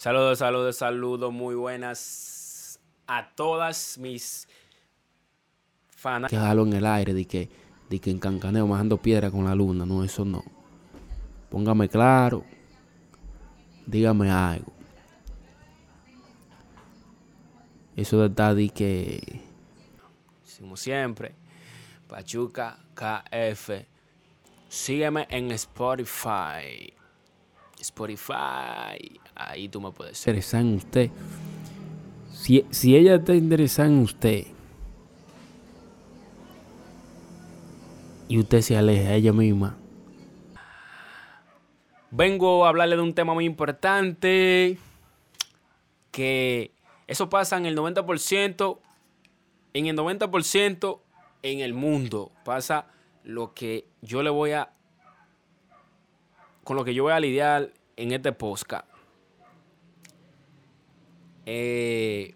Saludos, saludos, saludos, muy buenas a todas mis fanas. Que jalo en el aire, de que, de que en Cancaneo majando piedra con la luna. No, eso no. Póngame claro. Dígame algo. Eso de estar de que. Como siempre, Pachuca KF. Sígueme en Spotify. Spotify. Ahí tú me puedes seguir. interesada en usted. Si, si ella está interesada en usted y usted se aleja a ella misma, Vengo a hablarle de un tema muy importante. Que eso pasa en el 90%. En el 90% en el mundo pasa lo que yo le voy a. Con lo que yo voy a lidiar en este podcast. Eh,